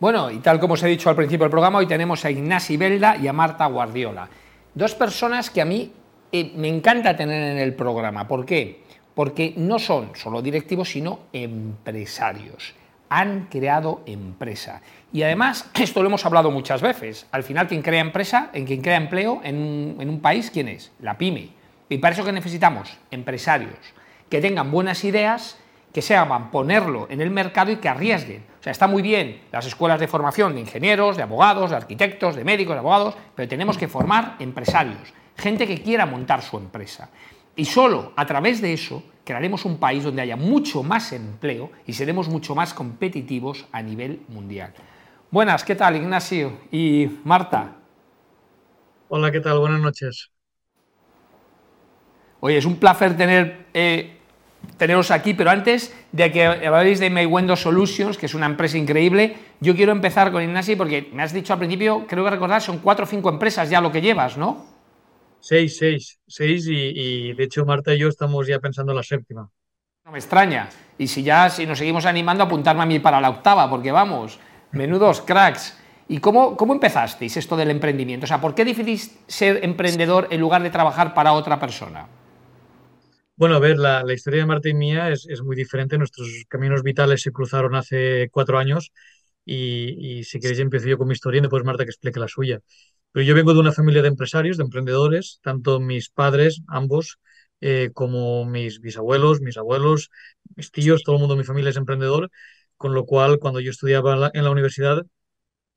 Bueno, y tal como os he dicho al principio del programa, hoy tenemos a Ignasi Belda y a Marta Guardiola. Dos personas que a mí eh, me encanta tener en el programa. ¿Por qué? Porque no son solo directivos, sino empresarios. Han creado empresa. Y además, esto lo hemos hablado muchas veces. Al final, quien crea empresa, en quien crea empleo en un, país, ¿quién es? La pyme. Y para eso que necesitamos empresarios que tengan buenas ideas, que sepan ponerlo en el mercado y que arriesguen. O sea, está muy bien las escuelas de formación de ingenieros, de abogados, de arquitectos, de médicos, de abogados, pero tenemos que formar empresarios, gente que quiera montar su empresa. Y solo a través de eso crearemos un país donde haya mucho más empleo y seremos mucho más competitivos a nivel mundial. Buenas, ¿qué tal Ignacio y Marta? Hola, ¿qué tal? Buenas noches. Oye, es un placer tener, eh, teneros aquí, pero antes de que habléis de Maywendo Solutions, que es una empresa increíble, yo quiero empezar con Ignacio porque me has dicho al principio, creo que recordar, son cuatro o cinco empresas ya lo que llevas, ¿no? Seis, seis, seis y, de hecho Marta y yo estamos ya pensando en la séptima. No me extraña. Y si ya, si nos seguimos animando, apuntarme a mí para la octava, porque vamos, menudos cracks. ¿Y cómo, cómo empezasteis esto del emprendimiento? O sea, ¿por qué decidís ser emprendedor en lugar de trabajar para otra persona? Bueno, a ver, la, historia de Marta y mía es, muy diferente. Nuestros caminos vitales se cruzaron hace cuatro años y, si queréis empiezo yo con mi historia y después Marta que explique la suya. Pero yo vengo de una familia de empresarios, de emprendedores, tanto mis padres, ambos, eh, como mis bisabuelos, mis abuelos, mis tíos, todo el mundo de mi familia es emprendedor, con lo cual cuando yo estudiaba en la, universidad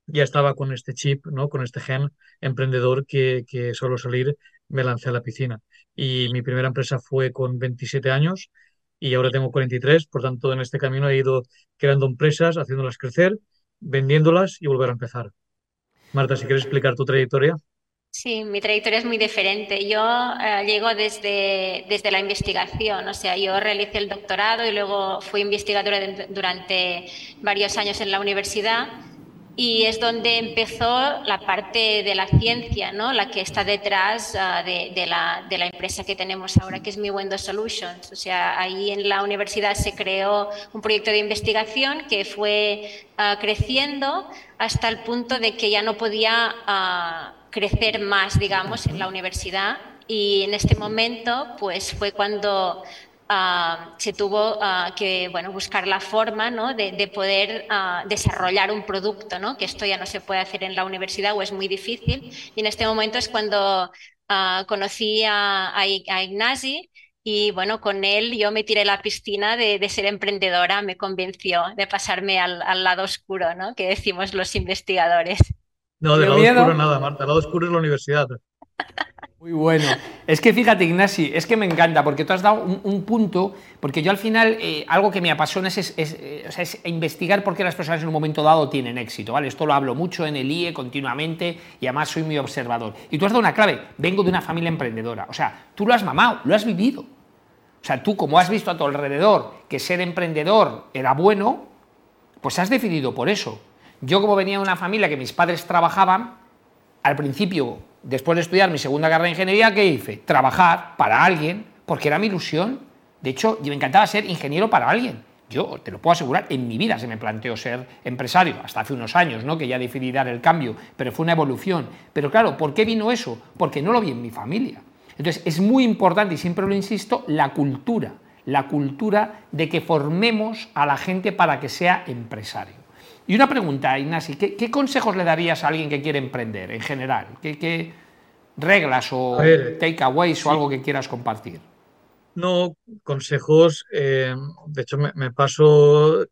ya estaba con este chip, ¿no? con este gen emprendedor que, que solo salir me lancé a la piscina y mi primera empresa fue con 27 años y ahora tengo 43, por tanto en este camino he ido creando empresas, haciéndolas crecer, vendiéndolas y volver a empezar. Marta, si quieres explicar tu trayectoria. Sí, mi trayectoria es muy diferente. Yo eh, llego desde, desde la investigación, o sea, yo realicé el doctorado y luego fui investigadora durante varios años en la universidad y es donde empezó la parte de la ciencia, ¿no? la que está detrás ah, de, la, de, la, empresa que tenemos ahora, que es Mi Solutions. O sea, ahí en la universidad se creó un proyecto de investigación que fue ah, creciendo hasta el punto de que ya no podía ah, crecer más, digamos, en la universidad. Y en este momento, pues fue cuando Ah, se tuvo ah, que bueno, buscar la forma ¿no? de, poder ah, desarrollar un producto, ¿no? que esto ya no se puede hacer en la universidad o es muy difícil. Y en este momento es cuando conocí a, a, Ignasi y bueno, con él yo me tiré la piscina de, de ser emprendedora, me convenció de pasarme al, al, lado oscuro, ¿no? que decimos los investigadores. No, de lado oscuro nada, Marta, el lado oscuro es la universidad. Muy bueno. Es que fíjate, Ignasi, es que me encanta porque tú has dado un, punto, porque yo al final eh, algo que me apasiona es, eh, es, investigar por qué las personas en un momento dado tienen éxito, ¿vale? Esto lo hablo mucho en el IE continuamente y además soy muy observador. Y tú has dado una clave, vengo de una familia emprendedora, o sea, tú lo has mamado, lo has vivido. O sea, tú como has visto a tu alrededor que ser emprendedor era bueno, pues has decidido por eso. Yo como venía de una familia que mis padres trabajaban, al principio después de estudiar mi segunda carrera de ingeniería, ¿qué hice? Trabajar para alguien, porque era mi ilusión. De hecho, yo me encantaba ser ingeniero para alguien. Yo te lo puedo asegurar, en mi vida se me planteó ser empresario, hasta hace unos años, ¿no? que ya decidí dar el cambio, pero fue una evolución. Pero claro, ¿por qué vino eso? Porque no lo vi en mi familia. Entonces, es muy importante, y siempre lo insisto, la cultura, la cultura de que formemos a la gente para que sea empresario. Y una pregunta, Ignasi, ¿qué, consejos le darías a alguien que quiere emprender en general? ¿Qué, reglas o takeaways o algo que quieras compartir? No, consejos. Eh, de hecho, me, paso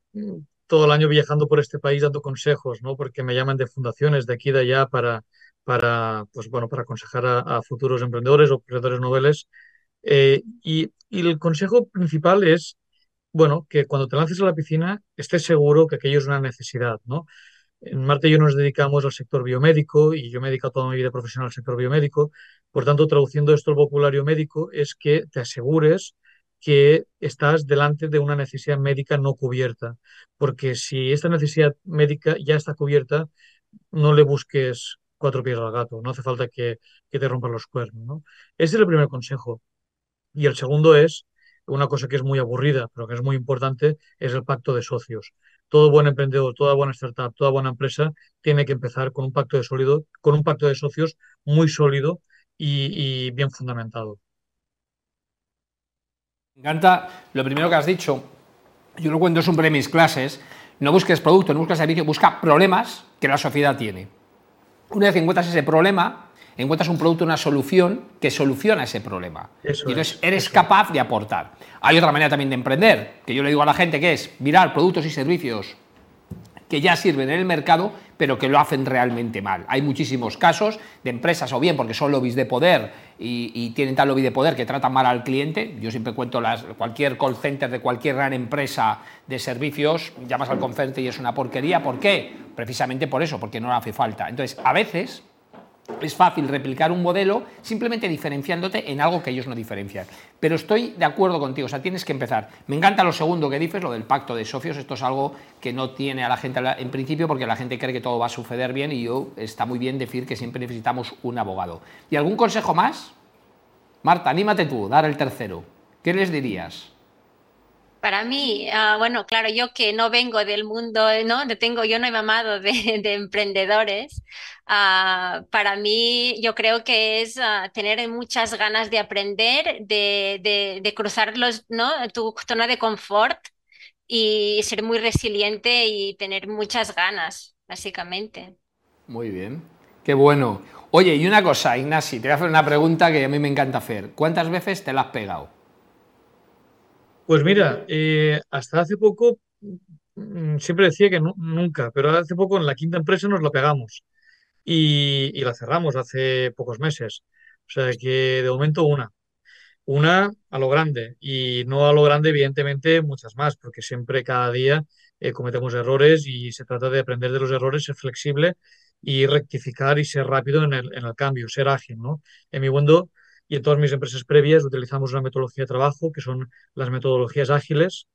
todo el año viajando por este país dando consejos, ¿no? Porque me llaman de fundaciones de aquí y de allá para, para, pues, bueno, para aconsejar a, futuros emprendedores o emprendedores noveles. Eh, y, y el consejo principal es bueno, que cuando te lances a la piscina estés seguro que aquello es una necesidad, ¿no? En Marte y yo nos dedicamos al sector biomédico y yo me he dedicado toda mi vida profesional al sector biomédico. Por tanto, traduciendo esto al vocabulario médico, es que te asegures que estás delante de una necesidad médica no cubierta. Porque si esta necesidad médica ya está cubierta, no le busques cuatro pies al gato. No hace falta que, que te rompan los cuernos. ¿no? Ese es el primer consejo. Y el segundo es una cosa que es muy aburrida, pero que es muy importante, es el pacto de socios. todo buen emprendedor, toda buena startup, toda buena empresa tiene que empezar con un pacto de sólido, con un pacto de socios muy sólido y, bien fundamentado. Me encanta lo primero que has dicho. Yo lo cuento siempre en mis clases. No busques producto, no busques servicio, busca problemas que la sociedad tiene. Una vez que encuentras ese problema, encuentras un producto, una solución que soluciona ese problema. y entonces eres capaz de aportar. Hay otra manera también de emprender, que yo le digo a la gente que es mirar productos y servicios que ya sirven en el mercado, pero que lo hacen realmente mal. Hay muchísimos casos de empresas, o bien porque son lobbies de poder y, tienen tal lobby de poder que tratan mal al cliente. Yo siempre cuento las, cualquier call center de cualquier gran empresa de servicios, llamas al call center y es una porquería. ¿Por qué? Precisamente por eso, porque no le hace falta. Entonces, a veces es fácil replicar un modelo simplemente diferenciándote en algo que ellos no diferencian. Pero estoy de acuerdo contigo, o sea, tienes que empezar. Me encanta lo segundo que dices, lo del pacto de socios. Esto es algo que no tiene a la gente en principio porque la gente cree que todo va a suceder bien y yo está muy bien decir que siempre necesitamos un abogado. ¿Y algún consejo más? Marta, anímate tú, dar el tercero. ¿Qué les dirías? Para mí, ah, bueno, claro, yo que no vengo del mundo, ¿no? Tengo, yo no he mamado de, emprendedores. Ah, para mí, yo creo que es ah, tener muchas ganas de aprender, de, cruzar los, ¿no? tu zona de confort y ser muy resiliente y tener muchas ganas, básicamente. Muy bien, qué bueno. Oye, y una cosa, Ignasi, te voy a hacer una pregunta que a mí me encanta hacer. ¿Cuántas veces te la has pegado? Pues mira, eh, hasta hace poco mm, siempre decía que nunca, pero hace poco en la quinta empresa nos la pegamos y, la cerramos hace pocos meses. O sea que de momento una. Una a lo grande y no a lo grande, evidentemente, muchas más, porque siempre cada día eh, cometemos errores y se trata de aprender de los errores, ser flexible y rectificar y ser rápido en el, en el cambio, ser ágil, ¿no? En mi mundo y en todas mis empresas previas utilizamos una metodología de trabajo que son las metodologías ágiles,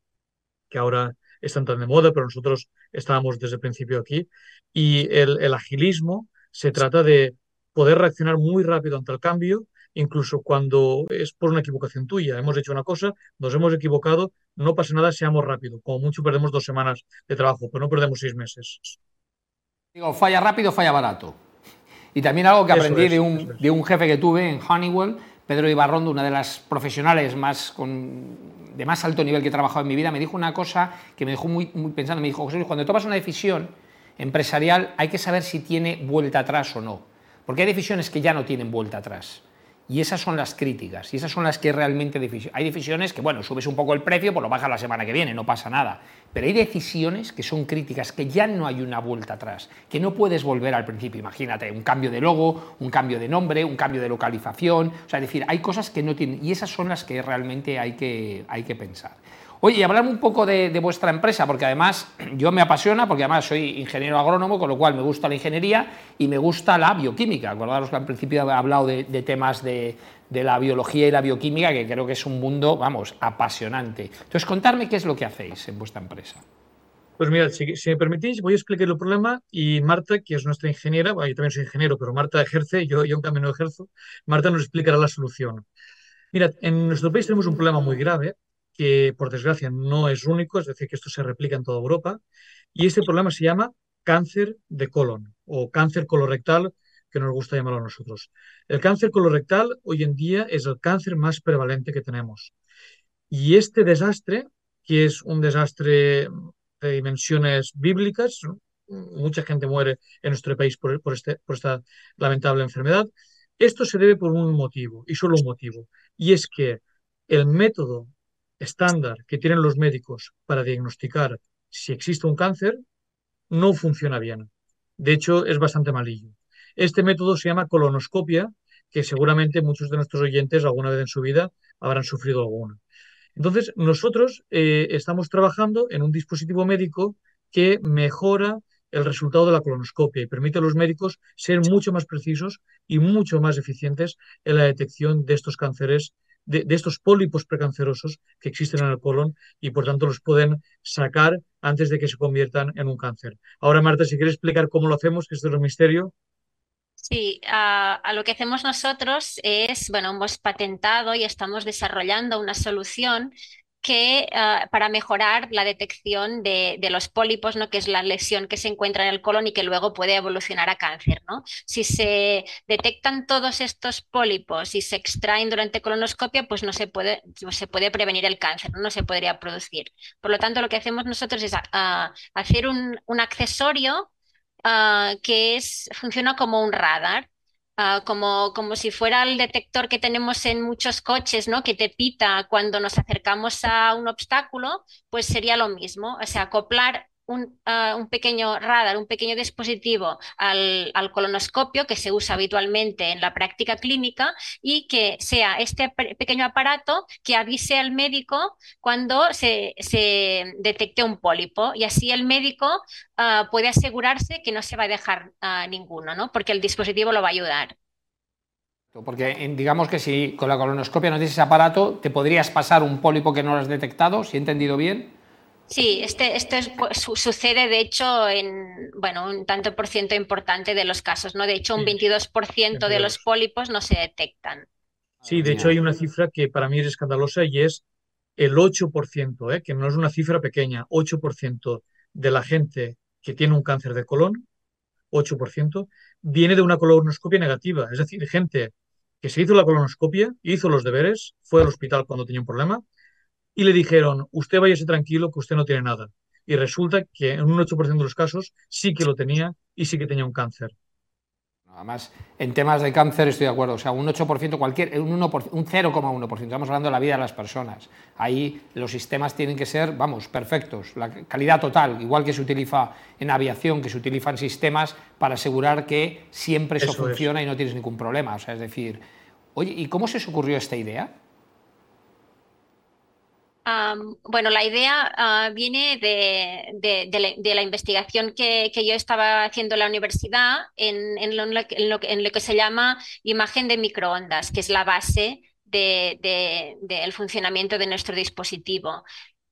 que ahora están tan de moda, pero nosotros estábamos desde el principio aquí. Y el, agilismo se trata de poder reaccionar muy rápido ante el cambio, incluso cuando es por una equivocación tuya. Hemos hecho una cosa, nos hemos equivocado, no pasa nada, seamos rápido. Como mucho perdemos dos semanas de trabajo, pero no perdemos seis meses. Digo, falla rápido, falla barato. Y también algo que aprendí de, un, de, un, jefe que tuve en Honeywell, Pedro Ibarrondo, una de las profesionales más con, de más alto nivel que he trabajado en mi vida, me dijo una cosa que me dejó muy, muy pensando. Me dijo, José Luis, cuando tomas una decisión empresarial hay que saber si tiene vuelta atrás o no. Porque hay decisiones que ya no tienen vuelta atrás. Y esas son las críticas, y esas son las que realmente hay decisiones que, bueno, subes un poco el precio, pues lo bajas la semana que viene, no pasa nada. Pero hay decisiones que son críticas, que ya no hay una vuelta atrás, que no puedes volver al principio. Imagínate, un cambio de logo, un cambio de nombre, un cambio de localización. O sea, es decir, hay cosas que no tienen, y esas son las que realmente hay que, hay que pensar. Oye, y hablarme un poco de, vuestra empresa, porque además yo me apasiona, porque además soy ingeniero agrónomo, con lo cual me gusta la ingeniería y me gusta la bioquímica. Acordaros que al principio he hablado de, temas de, la biología y la bioquímica, que creo que es un mundo, vamos, apasionante. Entonces, contarme qué es lo que hacéis en vuestra empresa. Pues mira, si, me permitís, voy a explicar el problema y Marta, que es nuestra ingeniera, yo también soy ingeniero, pero Marta ejerce, yo, yo en cambio no ejerzo, Marta nos explicará la solución. Mira, en nuestro país tenemos un problema muy grave que por desgracia no es único, es decir, que esto se replica en toda Europa, y este problema se llama cáncer de colon o cáncer colorectal, que nos gusta llamarlo a nosotros. El cáncer colorectal hoy en día es el cáncer más prevalente que tenemos. Y este desastre, que es un desastre de dimensiones bíblicas, mucha gente muere en nuestro país por, este, por esta lamentable enfermedad, esto se debe por un motivo, y solo un motivo, y es que el método estándar que tienen los médicos para diagnosticar si existe un cáncer no funciona bien. De hecho, es bastante malillo. Este método se llama colonoscopia, que seguramente muchos de nuestros oyentes alguna vez en su vida habrán sufrido alguna. Entonces, nosotros eh, estamos trabajando en un dispositivo médico que mejora el resultado de la colonoscopia y permite a los médicos ser mucho más precisos y mucho más eficientes en la detección de estos cánceres de, estos pólipos precancerosos que existen en el colon y por tanto los pueden sacar antes de que se conviertan en un cáncer. Ahora, Marta, si quieres explicar cómo lo hacemos, que esto es un misterio. Sí, a, lo que hacemos nosotros es, bueno, hemos patentado y estamos desarrollando una solución que ah, para mejorar la detección de, los pólipos, ¿no? que es la lesión que se encuentra en el colon y que luego puede evolucionar a cáncer. ¿no? Si se detectan todos estos pólipos y se extraen durante colonoscopia, pues no se puede, se puede prevenir el cáncer, ¿no? se podría producir. Por lo tanto, lo que hacemos nosotros es ah, hacer un, accesorio que es, funciona como un radar. Ah, como, como si fuera el detector que tenemos en muchos coches, ¿no? Que te pita cuando nos acercamos a un obstáculo, pues sería lo mismo. O sea, acoplar Ah, un, pequeño radar, un pequeño dispositivo al, colonoscopio que se usa habitualmente en la práctica clínica y que sea este pequeño aparato que avise al médico cuando se, detecte un pólipo y así el médico ah, puede asegurarse que no se va a dejar ninguno, ¿no? porque el dispositivo lo va a ayudar. Porque digamos que si con la colonoscopia no tienes ese aparato, te podrías pasar un pólipo que no lo has detectado, si he entendido bien. Sí, este, esto pues, sucede de hecho en bueno, un tanto por ciento importante de los casos, ¿no? De hecho, un 22% de los pólipos no se detectan. Sí, de hecho hay una cifra que para mí es escandalosa y es el 8%, ¿eh? que no es una cifra pequeña, 8% de la gente que tiene un cáncer de colon, 8%, viene de una colonoscopia negativa. Es decir, gente que se hizo la colonoscopia, hizo los deberes, fue al hospital cuando tenía un problema, y le dijeron, usted váyase tranquilo que usted no tiene nada. Y resulta que en un 8% de los casos sí que lo tenía y sí que tenía un cáncer. Además, en temas de cáncer estoy de acuerdo. O sea, un 8%, cualquier, un, un 0,1%. Estamos hablando de la vida de las personas. Ahí los sistemas tienen que ser, vamos, perfectos. La calidad total, igual que se utiliza en aviación, que se utilizan sistemas para asegurar que siempre eso, funciona y no tienes ningún problema. O sea, es decir, oye, ¿y cómo se os ocurrió esta idea? Bueno, la idea ah, viene de, la, investigación que, yo estaba haciendo en la universidad en, lo, que se llama imagen de microondas, que es la base del funcionamiento de nuestro dispositivo.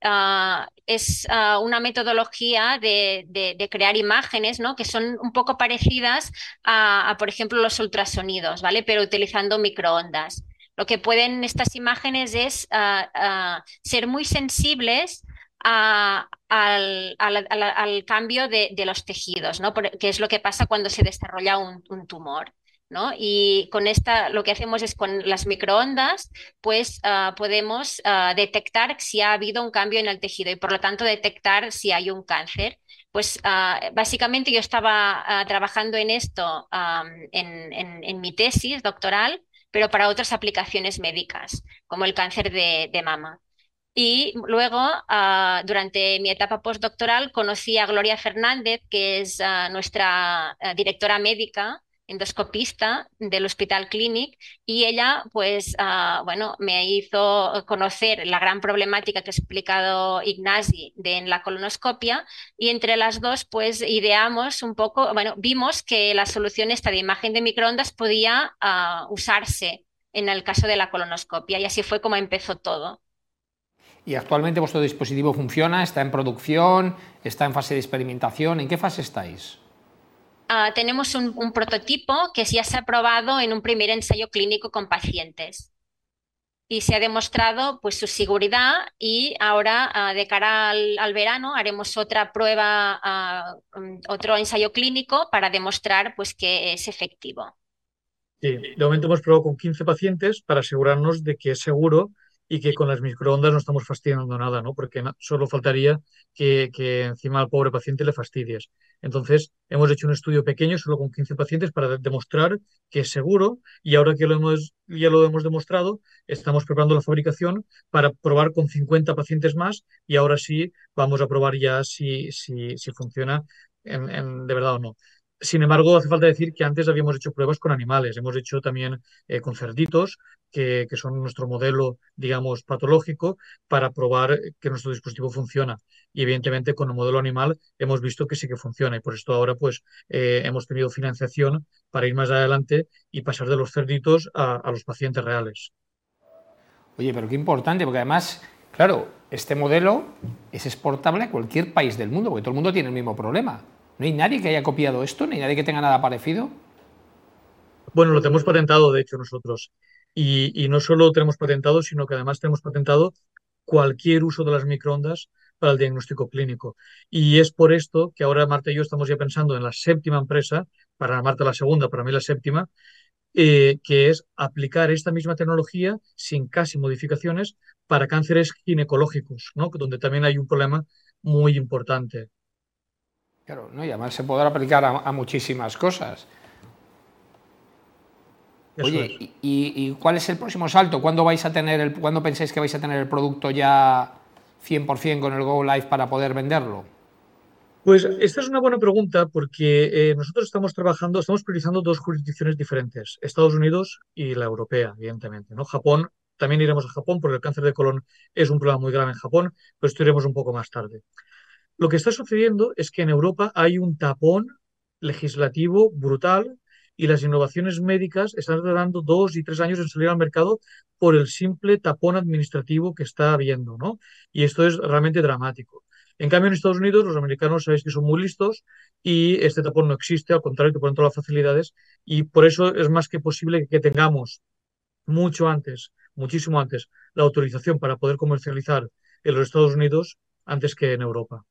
Ah, es ah, una metodología de, crear imágenes ¿no? que son un poco parecidas a, a, por ejemplo, los ultrasonidos, ¿vale? Pero utilizando microondas lo que pueden estas imágenes es ah, ah, ser muy sensibles al, cambio de, los tejidos, ¿no? que es lo que pasa cuando se desarrolla un, tumor. ¿no? Y con esta lo que hacemos es con las microondas, pues ah, podemos detectar si ha habido un cambio en el tejido y por lo tanto detectar si hay un cáncer. Pues básicamente yo estaba trabajando en esto en, mi tesis doctoral pero para otras aplicaciones médicas, como el cáncer de, mama. Y luego, ah, durante mi etapa postdoctoral, conocí a Gloria Fernández, que es ah, nuestra ah, directora médica endoscopista del Hospital Clinic y ella pues ah, bueno me hizo conocer la gran problemática que ha explicado Ignasi de en la colonoscopia y entre las dos pues ideamos un poco bueno vimos que la solución esta de imagen de microondas podía ah, usarse en el caso de la colonoscopia y así fue como empezó todo. ¿Y actualmente vuestro dispositivo funciona? ¿Está en producción? ¿Está en fase de experimentación? ¿En qué fase estáis? Ah, tenemos un, prototipo que ya se ha probado en un primer ensayo clínico con pacientes y se ha demostrado pues, su seguridad y ahora ah, de cara al, verano haremos otra prueba, ah, otro ensayo clínico para demostrar pues, que es efectivo. Sí, de momento hemos probado con 15 pacientes para asegurarnos de que es seguro y que con las microondas no estamos fastidiando nada, ¿no? Porque solo faltaría que, encima al pobre paciente le fastidies. Entonces, hemos hecho un estudio pequeño, solo con 15 pacientes, para demostrar que es seguro y ahora que lo hemos, ya lo hemos demostrado, estamos preparando la fabricación para probar con 50 pacientes más y ahora sí vamos a probar ya si, si, si funciona en, de verdad o no. Sin embargo, hace falta decir que antes habíamos hecho pruebas con animales, hemos hecho también eh, con cerditos, que, son nuestro modelo, digamos, patológico, para probar que nuestro dispositivo funciona. Y evidentemente con el modelo animal hemos visto que sí que funciona y por esto ahora pues eh, hemos tenido financiación para ir más adelante y pasar de los cerditos a, a los pacientes reales. Oye, pero qué importante, porque además, claro, este modelo es exportable a cualquier país del mundo, porque todo el mundo tiene el mismo problema. ¿No hay nadie que haya copiado esto? ¿Ni nadie que tenga nada parecido? Bueno, lo tenemos patentado, de hecho, nosotros. Y, no solo lo tenemos patentado, sino que además tenemos patentado cualquier uso de las microondas para el diagnóstico clínico. Y es por esto que ahora Marta y yo estamos ya pensando en la séptima empresa, para Marta la segunda, para mí la séptima, eh, que es aplicar esta misma tecnología sin casi modificaciones para cánceres ginecológicos, ¿no? donde también hay un problema muy importante. Claro, ¿no? y además se podrá aplicar a, muchísimas cosas. Oye, y, cuál es el próximo salto? ¿Cuándo, vais a tener el, ¿Cuándo pensáis que vais a tener el producto ya 100% con el Go Live para poder venderlo? Pues esta es una buena pregunta porque eh, nosotros estamos trabajando, estamos priorizando dos jurisdicciones diferentes, Estados Unidos y la europea, evidentemente. ¿no? Japón, también iremos a Japón porque el cáncer de colon es un problema muy grave en Japón, pero esto iremos un poco más tarde. Lo que está sucediendo es que en Europa hay un tapón legislativo brutal y las innovaciones médicas están tardando dos y tres años en salir al mercado por el simple tapón administrativo que está habiendo, ¿no? Y esto es realmente dramático. En cambio, en Estados Unidos, los americanos sabéis que son muy listos y este tapón no existe, al contrario, te ponen todas las facilidades y por eso es más que posible que tengamos mucho antes, muchísimo antes, la autorización para poder comercializar en los Estados Unidos antes que en Europa.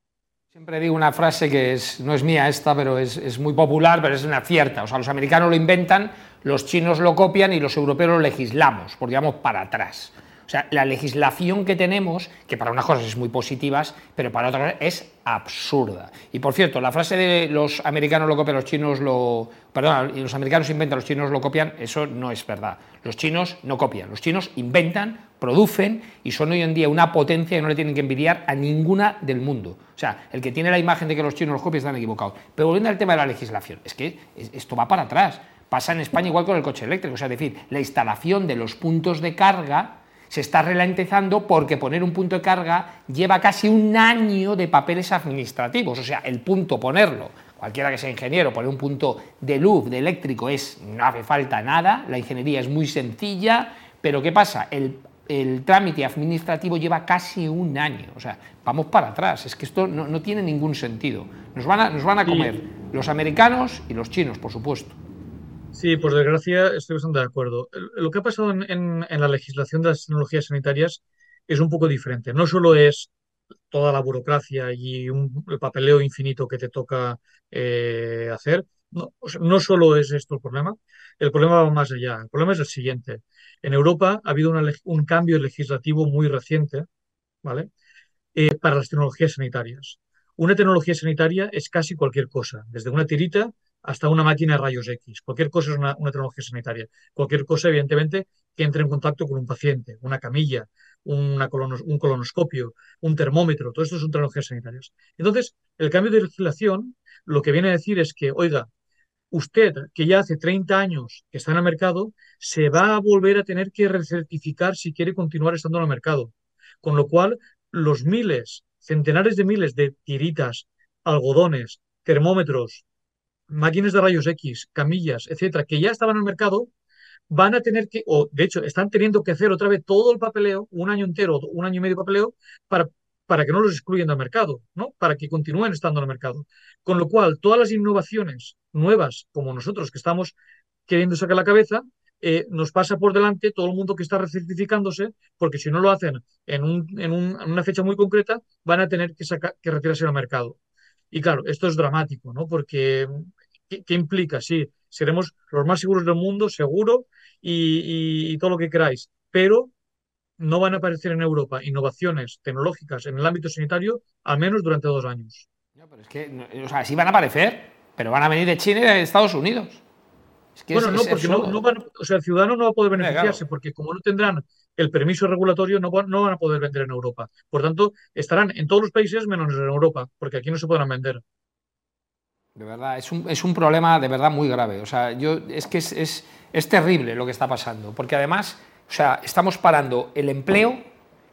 Siempre digo una frase que no es mía esta, pero es, es, muy popular, pero es una cierta. O sea, los americanos lo inventan, los chinos lo copian y los europeos lo legislamos, porque vamos para atrás. O sea, la legislación que tenemos, que para unas cosas es muy positiva, pero para otras es absurda. Y por cierto, la frase de los americanos lo copian, los chinos lo... Perdón, los americanos inventan, los chinos lo copian, eso no es verdad. Los chinos no copian, los chinos inventan, producen y son hoy en día una potencia que no le tienen que envidiar a ninguna del mundo. O sea, el que tiene la imagen de que los chinos los copian están equivocados. Pero volviendo al tema de la legislación, es que esto va para atrás. Pasa en España igual con el coche eléctrico, o sea, es decir, la instalación de los puntos de carga se está ralentizando porque poner un punto de carga lleva casi un año de papeles administrativos. O sea, el punto ponerlo, cualquiera que sea ingeniero, poner un punto de luz, de eléctrico, es, no hace falta nada, la ingeniería es muy sencilla, pero ¿qué pasa? El, trámite administrativo lleva casi un año. O sea, vamos para atrás. Es que esto no, tiene ningún sentido. Nos van a, nos van a comer los americanos y los chinos, por supuesto. Sí, por desgracia estoy bastante de acuerdo. Lo que ha pasado en, la legislación de las tecnologías sanitarias es un poco diferente. No solo es toda la burocracia y un, el papeleo infinito que te toca eh, hacer. No, no, solo es esto el problema, el problema va más allá. El problema es el siguiente. En Europa ha habido un cambio legislativo muy reciente ¿vale? Eh, para las tecnologías sanitarias. Una tecnología sanitaria es casi cualquier cosa, desde una tirita hasta una máquina de rayos X. Cualquier cosa es una, tecnología sanitaria. Cualquier cosa, evidentemente, que entre en contacto con un paciente, una camilla, un colonoscopio, un termómetro, todo esto son tecnologías sanitarias. Entonces, el cambio de legislación lo que viene a decir es que, oiga, usted, que ya hace 30 años que está en el mercado, se va a volver a tener que recertificar si quiere continuar estando en el mercado. Con lo cual, los miles, centenares de miles de tiritas, algodones, termómetros, máquinas de rayos X, camillas, etcétera, que ya estaban en el mercado, van a tener que, o de hecho, están teniendo que hacer otra vez todo el papeleo, un año entero, un año y medio de papeleo, para, para que no los excluyan del mercado, ¿no? Para que continúen estando en el mercado. Con lo cual, todas las innovaciones nuevas, como nosotros que estamos queriendo sacar la cabeza, eh, nos pasa por delante todo el mundo que está recertificándose, porque si no lo hacen en, un, en, una fecha muy concreta, van a tener que, sacar, que retirarse al mercado. Y claro, esto es dramático, ¿no? Porque, ¿qué, implica? Sí, seremos los más seguros del mundo, seguro, y, todo lo que queráis, pero no van a aparecer en Europa innovaciones tecnológicas en el ámbito sanitario, al menos durante dos años. No, pero es que, o sea, sí van a aparecer, pero van a venir de China y de Estados Unidos. bueno, no, porque no, van, o sea, el ciudadano no va a poder beneficiarse, porque como no tendrán el permiso regulatorio no, van a poder vender en Europa. Por tanto, estarán en todos los países menos en Europa, porque aquí no se podrán vender. De verdad, es un, es un problema de verdad muy grave. O sea, yo, es que es, es, es terrible lo que está pasando, porque además, o sea, estamos parando el empleo,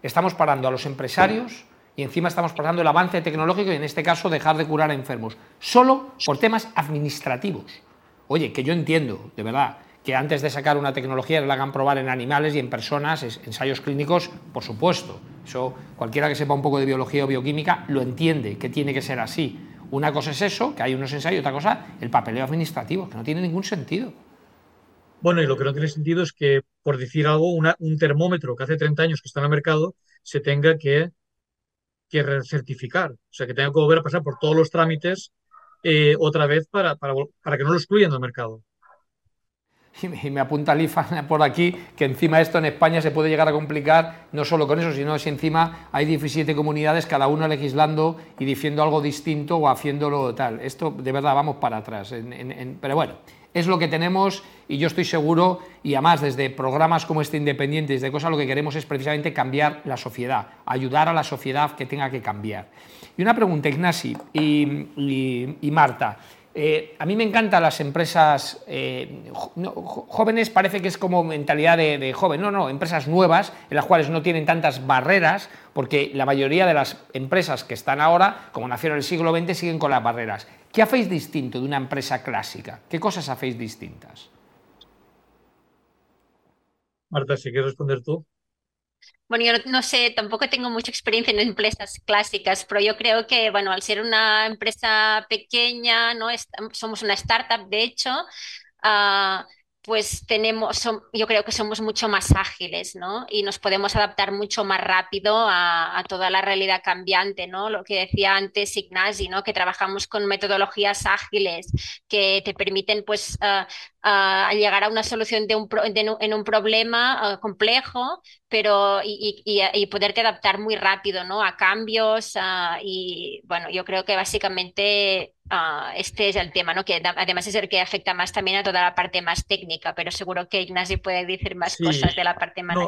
estamos parando a los empresarios y encima estamos parando el avance tecnológico y en este caso dejar de curar a enfermos, solo por temas administrativos. Oye, que yo entiendo, de verdad, que antes de sacar una tecnología la hagan probar en animales y en personas, ensayos clínicos, por supuesto. Eso cualquiera que sepa un poco de biología o bioquímica lo entiende, que tiene que ser así. Una cosa es eso, que hay unos ensayos, otra cosa, el papeleo administrativo, que no tiene ningún sentido. Bueno, y lo que no tiene sentido es que, por decir algo, un termómetro que hace 30 años que está en el mercado se tenga que, que recertificar, o sea, que tenga que volver a pasar por todos los trámites eh, otra vez para, para, para que no lo excluyan del mercado. Y me apunta Lifa por aquí que encima esto en España se puede llegar a complicar, no solo con eso, sino si encima hay 17 comunidades, cada una legislando y diciendo algo distinto o haciéndolo tal. Esto de verdad vamos para atrás. pero bueno, es lo que tenemos y yo estoy seguro, y además desde programas como este Independiente, desde cosas lo que queremos es precisamente cambiar la sociedad, ayudar a la sociedad que tenga que cambiar. Y una pregunta, Ignasi y Marta. Eh, a mí me encantan las empresas eh, jóvenes, parece que es como mentalidad de, joven, no, no, empresas nuevas en las cuales no tienen tantas barreras, porque la mayoría de las empresas que están ahora, como nacieron en el siglo XX, siguen con las barreras. ¿Qué hacéis distinto de una empresa clásica? ¿Qué cosas hacéis distintas? Marta, si quieres responder tú. Bueno, yo no, sé, tampoco tengo mucha experiencia en empresas clásicas, pero yo creo que, bueno, al ser una empresa pequeña, ¿no? somos una startup, de hecho, uh, pues tenemos, yo creo que somos mucho más ágiles, ¿no? Y nos podemos adaptar mucho más rápido a, toda la realidad cambiante, ¿no? Lo que decía antes Ignasi, ¿no? Que trabajamos con metodologías ágiles que te permiten, pues, uh, llegar a una solución de un en un problema complejo, pero y, y, poderte adaptar muy rápido, ¿no? A cambios y, bueno, yo creo que básicamente Ah, este es el tema, ¿no? Que además es el que afecta más también a toda la parte más técnica, pero seguro que Ignacio puede decir más cosas de la parte más.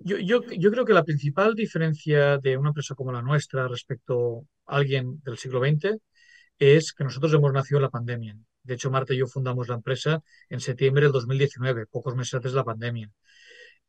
yo, yo, yo, creo que la principal diferencia de una empresa como la nuestra respecto a alguien del siglo XX es que nosotros hemos nacido en la pandemia. De hecho, Marta y yo fundamos la empresa en septiembre del 2019, pocos meses antes de la pandemia.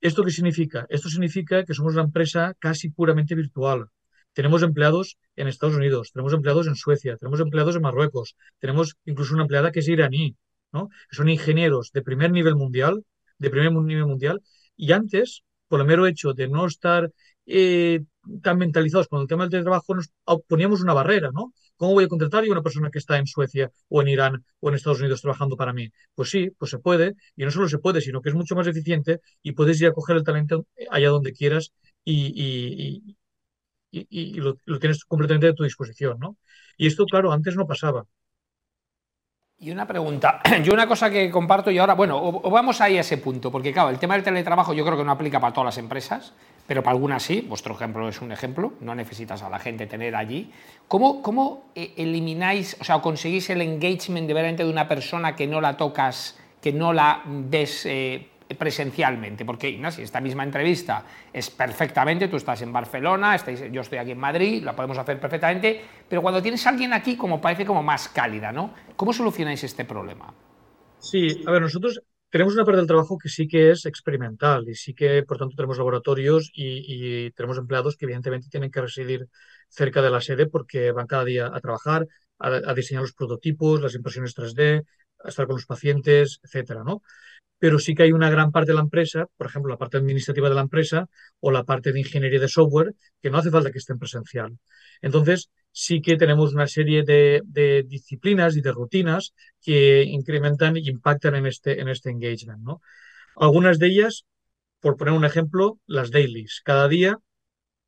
¿Esto qué significa? Esto significa que somos una empresa casi puramente virtual. Tenemos empleados en Estados Unidos, tenemos empleados en Suecia, tenemos empleados en Marruecos, tenemos incluso una empleada que es iraní, ¿no? Son ingenieros de primer nivel mundial, de primer nivel mundial, y antes, por el mero hecho de no estar eh, tan mentalizados con el tema del teletrabajo, nos poníamos una barrera, ¿no? ¿Cómo voy a contratar a una persona que está en Suecia o en Irán o en Estados Unidos trabajando para mí? Pues sí, pues se puede, y no solo se puede, sino que es mucho más eficiente y puedes ir a coger el talento allá donde quieras y, lo, tienes completamente a tu disposición, ¿no? Y esto, claro, antes no pasaba. Y una pregunta, yo una cosa que comparto y ahora, bueno, o, vamos ahí a ese punto, porque claro, el tema del teletrabajo yo creo que no aplica para todas las empresas, pero para algunas sí, vuestro ejemplo es un ejemplo, no necesitas a la gente tener allí. ¿Cómo, cómo eh, elimináis, o sea, conseguís el engagement de veramente de una persona que no la tocas, que no la ves eh, presencialmente, porque Ignacio, esta misma entrevista es perfectamente, tú estás en Barcelona, yo estoy aquí en Madrid, la podemos hacer perfectamente, pero cuando tienes a alguien aquí como parece como más cálida, ¿no? ¿Cómo solucionáis este problema? Sí, a ver, nosotros tenemos una parte del trabajo que sí que es experimental y sí que, por tanto, tenemos laboratorios y, tenemos empleados que evidentemente tienen que residir cerca de la sede porque van cada día a trabajar, a, a diseñar los prototipos, las impresiones 3D, a estar con los pacientes, etcétera, ¿no? Pero sí que hay una gran parte de la empresa, por ejemplo, la parte administrativa de la empresa o la parte de ingeniería de software, que no hace falta que esté en presencial. Entonces, sí que tenemos una serie de, disciplinas y de rutinas que incrementan y impactan en este, en este engagement. Algunas de ellas, por poner un ejemplo, las dailies. Cada día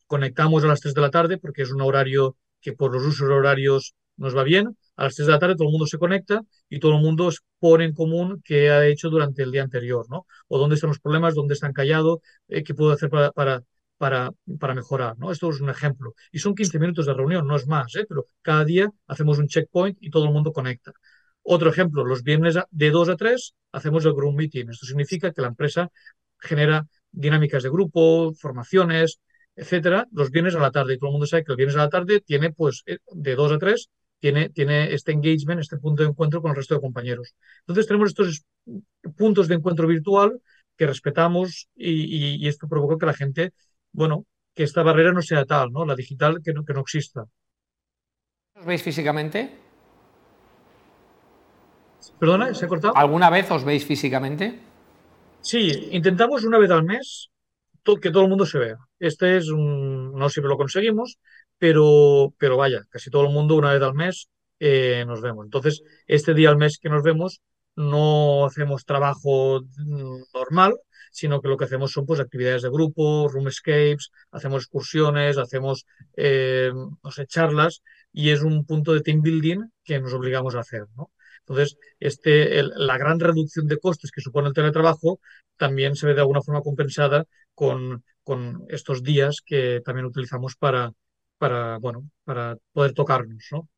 conectamos a las 3 de la tarde porque es un horario que por los usos horarios nos va bien a las 3 de la tarde todo el mundo se conecta y todo el mundo pone en común qué ha hecho durante el día anterior, ¿no? O dónde están los problemas, dónde están callados, eh, qué puedo hacer para, para, para, para, mejorar, ¿no? Esto es un ejemplo. Y son 15 minutos de reunión, no es más, ¿eh? Pero cada día hacemos un checkpoint y todo el mundo conecta. Otro ejemplo, los viernes de 2 a 3 hacemos el group meeting. Esto significa que la empresa genera dinámicas de grupo, formaciones, etcétera, los viernes a la tarde. Y todo el mundo sabe que el viernes a la tarde tiene, pues, eh, de 2 a 3 tiene, tiene este engagement, este punto de encuentro con el resto de compañeros. Entonces tenemos estos puntos de encuentro virtual que respetamos y, esto provoca que la gente, bueno, que esta barrera no sea tal, ¿no? La digital que no, que no exista. ¿Os veis físicamente? ¿Perdona? ¿Se ha cortado? ¿Alguna vez os veis físicamente? Sí, intentamos una vez al mes que todo el mundo se vea. Este es un, no siempre lo conseguimos, pero, pero vaya, casi todo el mundo una vez al mes eh, nos vemos. Entonces, este día al mes que nos vemos, no hacemos trabajo mm, normal, sino que lo que hacemos son pues, actividades de grupo, room escapes, hacemos excursiones, hacemos eh, no sé, charlas y es un punto de team building que nos obligamos a hacer. ¿no? Entonces, este, la gran reducción de costes que supone el teletrabajo también se ve de alguna forma compensada con, con estos días que también utilizamos para, para, bueno, para poder tocarnos. ¿no?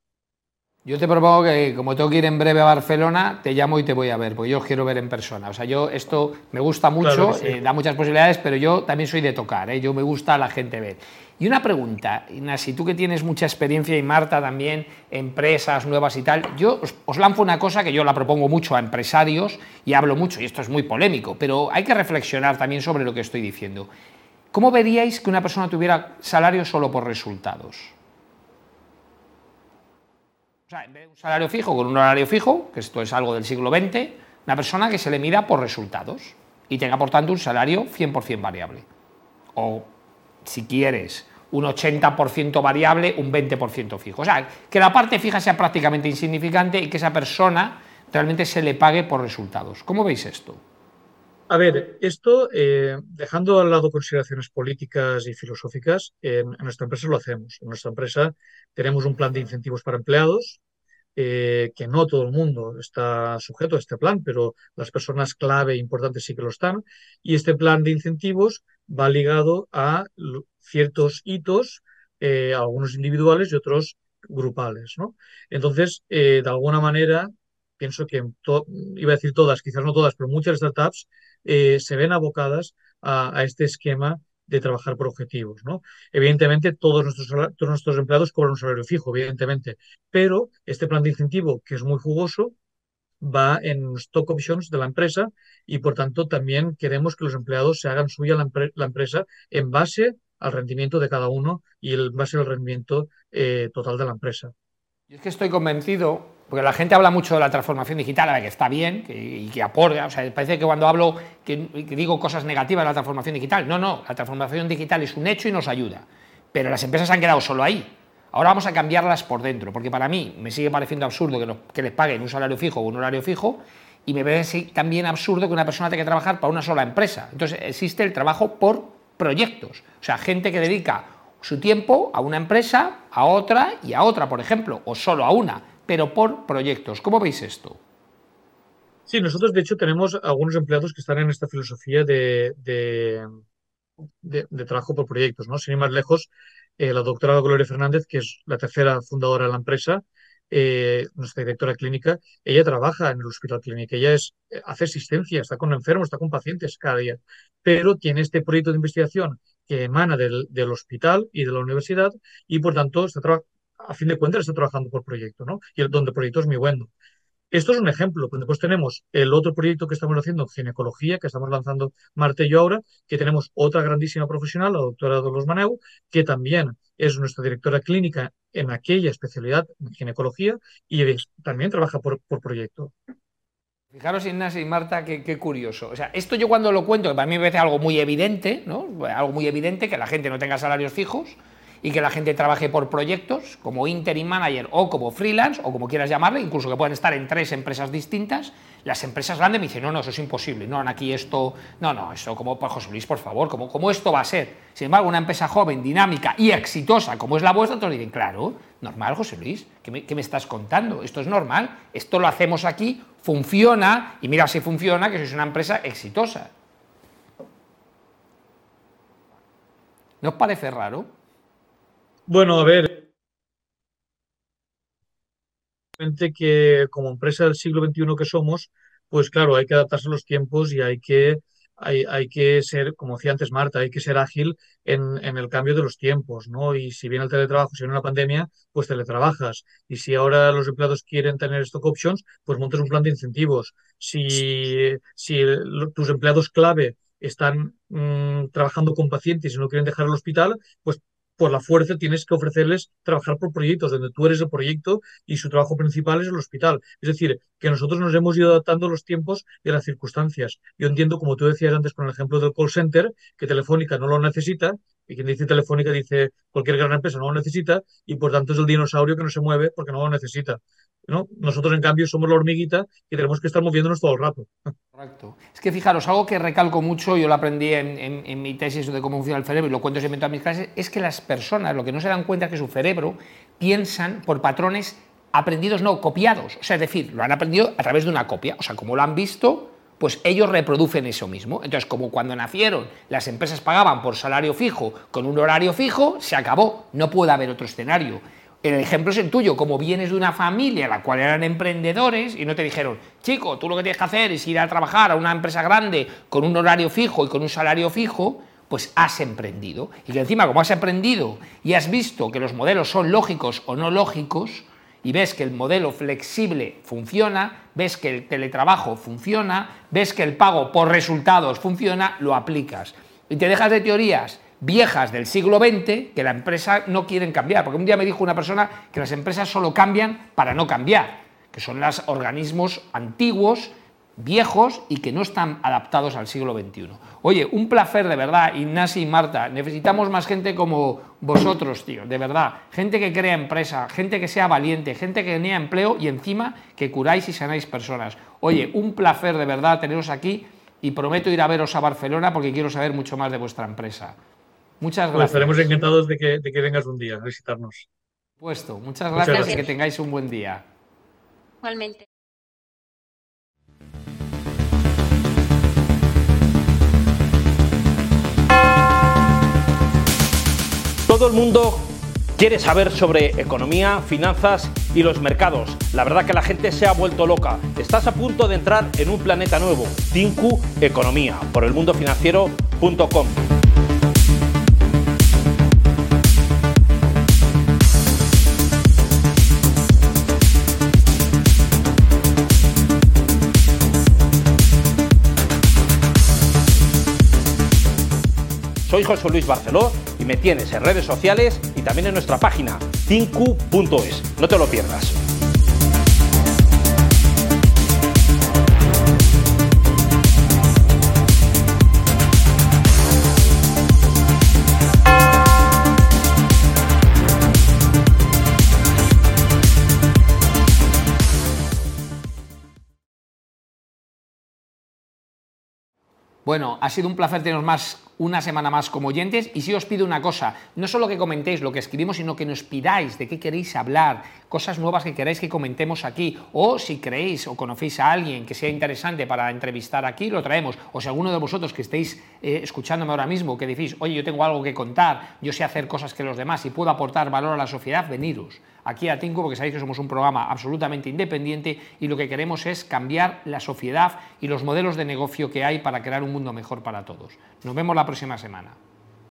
Yo te propongo que, como tengo que ir en breve a Barcelona, te llamo y te voy a ver, porque yo os quiero ver en persona. O sea, yo esto me gusta mucho, eh, da muchas posibilidades, pero yo también soy de tocar, ¿eh? yo me gusta a la gente ver. Y una pregunta, Inasi, tú que tienes mucha experiencia y Marta también, empresas nuevas y tal, yo os, os, lanzo una cosa que yo la propongo mucho a empresarios y hablo mucho, y esto es muy polémico, pero hay que reflexionar también sobre lo que estoy diciendo. ¿Cómo veríais que una persona tuviera salario solo por resultados? O sea, en vez de un salario fijo con un horario fijo, que esto es algo del siglo XX, una persona que se le mida por resultados y tenga, por tanto, un salario 100% variable. O, si quieres, un 80% variable, un 20% fijo. O sea, que la parte fija sea prácticamente insignificante y que esa persona realmente se le pague por resultados. ¿Cómo veis esto? A ver, esto, eh, dejando al lado consideraciones políticas y filosóficas, en, nuestra empresa lo hacemos. En nuestra empresa tenemos un plan de incentivos para empleados, eh, que no todo el mundo está sujeto a este plan, pero las personas clave e importantes sí que lo están. Y este plan de incentivos va ligado a ciertos hitos, eh, algunos individuales y otros grupales. ¿no? Entonces, de alguna manera, pienso que iba a decir todas, quizás no todas, pero muchas startups eh, se ven abocadas a, este esquema de trabajar por objetivos. ¿no? Evidentemente, todos nuestros, todos nuestros empleados cobran un salario fijo, evidentemente, pero este plan de incentivo, que es muy jugoso, va en stock options de la empresa y, por tanto, también queremos que los empleados se hagan suya la, empresa en base al rendimiento de cada uno y en base al rendimiento eh, total de la empresa. Yo es que estoy convencido porque la gente habla mucho de la transformación digital, a que está bien y que aporta. O sea, parece que cuando hablo, que, digo cosas negativas de la transformación digital. No, no, la transformación digital es un hecho y nos ayuda. Pero las empresas han quedado solo ahí. Ahora vamos a cambiarlas por dentro, porque para mí me sigue pareciendo absurdo que, que les paguen un salario fijo o un horario fijo, y me parece también absurdo que una persona tenga que trabajar para una sola empresa. Entonces existe el trabajo por proyectos. O sea, gente que dedica su tiempo a una empresa, a otra y a otra, por ejemplo, o solo a una pero por proyectos. ¿Cómo veis esto? Sí, nosotros de hecho tenemos algunos empleados que están en esta filosofía de, de, trabajo por proyectos, ¿no? Sin ir más lejos, eh, la doctora Gloria Fernández, que es la tercera fundadora de la empresa, eh, nuestra directora clínica, ella trabaja en el hospital clínico, ella es, eh, hace asistencia, está con enfermos, está con pacientes cada día, pero tiene este proyecto de investigación que emana del, hospital y de la universidad y por tanto está, a fin de cuentas está trabajando por proyecto, ¿no? Y el donde proyecto es muy bueno. Esto es un ejemplo, pero después tenemos el otro proyecto que estamos haciendo, ginecología, que estamos lanzando Marte y yo ahora, que tenemos otra grandísima profesional, la doctora Dolores Maneu, que también es nuestra directora clínica en aquella especialidad, ginecología, y también trabaja por, por proyecto. Fijaros, Ignacio y Marta, qué, curioso. O sea, esto yo cuando lo cuento, para mí me parece algo muy evidente, ¿no? Algo muy evidente, que la gente no tenga salarios fijos, y que la gente trabaje por proyectos como interim manager o como freelance o como quieras llamarle, incluso que pueden estar en tres empresas distintas, las empresas grandes me dicen, no, no, eso es imposible, no, aquí esto, no, no, eso como, pues, José Luis, por favor, ¿cómo, ¿cómo esto va a ser? Sin embargo, una empresa joven, dinámica y exitosa como es la vuestra, todos dicen, claro, normal, José Luis, ¿qué me, ¿qué me estás contando? Esto es normal, esto lo hacemos aquí, funciona, y mira si funciona, que sois una empresa exitosa. ¿No os parece raro? Bueno, a ver, que como empresa del siglo XXI que somos, pues claro, hay que adaptarse a los tiempos y hay que, hay, hay que ser, como decía antes Marta, hay que ser ágil en, en, el cambio de los tiempos, ¿no? Y si viene el teletrabajo, si viene una pandemia, pues teletrabajas. Y si ahora los empleados quieren tener stock options, pues montes un plan de incentivos. Si, si tus empleados clave están mm, trabajando con pacientes y no quieren dejar el hospital, pues por la fuerza tienes que ofrecerles trabajar por proyectos, donde tú eres el proyecto y su trabajo principal es el hospital. Es decir, que nosotros nos hemos ido adaptando a los tiempos y a las circunstancias. Yo entiendo, como tú decías antes con el ejemplo del call center, que Telefónica no lo necesita, Y quien dice Telefónica dice cualquier gran empresa no lo necesita y por tanto es el dinosaurio que no se mueve porque no lo necesita. ¿no? Nosotros, en cambio, somos la hormiguita y tenemos que estar moviéndonos todo el rato. Correcto. Es que fijaros, algo que recalco mucho, yo lo aprendí en, mi tesis de cómo funciona el cerebro y lo cuento siempre en mis clases, es que las personas lo que no se dan cuenta es que su cerebro piensan por patrones aprendidos, no copiados. O sea, es decir, lo han aprendido a través de una copia. O sea, como lo han visto, pues ellos reproducen eso mismo. Entonces, como cuando nacieron las empresas pagaban por salario fijo con un horario fijo, se acabó, no puede haber otro escenario. El ejemplo es el tuyo, como vienes de una familia la cual eran emprendedores y no te dijeron, chico, tú lo que tienes que hacer es ir a trabajar a una empresa grande con un horario fijo y con un salario fijo, pues has emprendido. Y que encima, como has emprendido y has visto que los modelos son lógicos o no lógicos, y ves que el modelo flexible funciona, ves que el teletrabajo funciona, ves que el pago por resultados funciona, lo aplicas. Y te dejas de teorías viejas del siglo XX que la empresa no quieren cambiar. Porque un día me dijo una persona que las empresas solo cambian para no cambiar, que son los organismos antiguos viejos y que no están adaptados al siglo XXI. Oye, un placer de verdad, Ignasi y Marta. Necesitamos más gente como vosotros, tío, de verdad. Gente que crea empresa, gente que sea valiente, gente que tenía empleo y encima que curáis y sanáis personas. Oye, un placer de verdad teneros aquí y prometo ir a veros a Barcelona porque quiero saber mucho más de vuestra empresa. Muchas pues gracias. estaremos encantados de que, de que, vengas un día a visitarnos. Puesto. Muchas gracias y que tengáis un buen día. Igualmente. Todo el mundo quiere saber sobre economía, finanzas y los mercados. La verdad que la gente se ha vuelto loca. Estás a punto de entrar en un planeta nuevo, Tinku Economía, por elmundofinanciero.com. Soy José Luis Barceló me tienes en redes sociales y también en nuestra página tinku.es. No te lo pierdas. Bueno, ha sido un placer teneros más una semana más como oyentes y si os pido una cosa, no solo que comentéis lo que escribimos, sino que nos pidáis de qué queréis hablar, cosas nuevas que queráis que comentemos aquí, o si creéis o conocéis a alguien que sea interesante para entrevistar aquí, lo traemos, o si alguno de vosotros que estéis eh, escuchándome ahora mismo, que decís, oye, yo tengo algo que contar, yo sé hacer cosas que los demás y puedo aportar valor a la sociedad, veniros aquí a Tinko, porque sabéis que somos un programa absolutamente independiente y lo que queremos es cambiar la sociedad y los modelos de negocio que hay para crear un mundo mejor para todos. Nos vemos la próxima semana.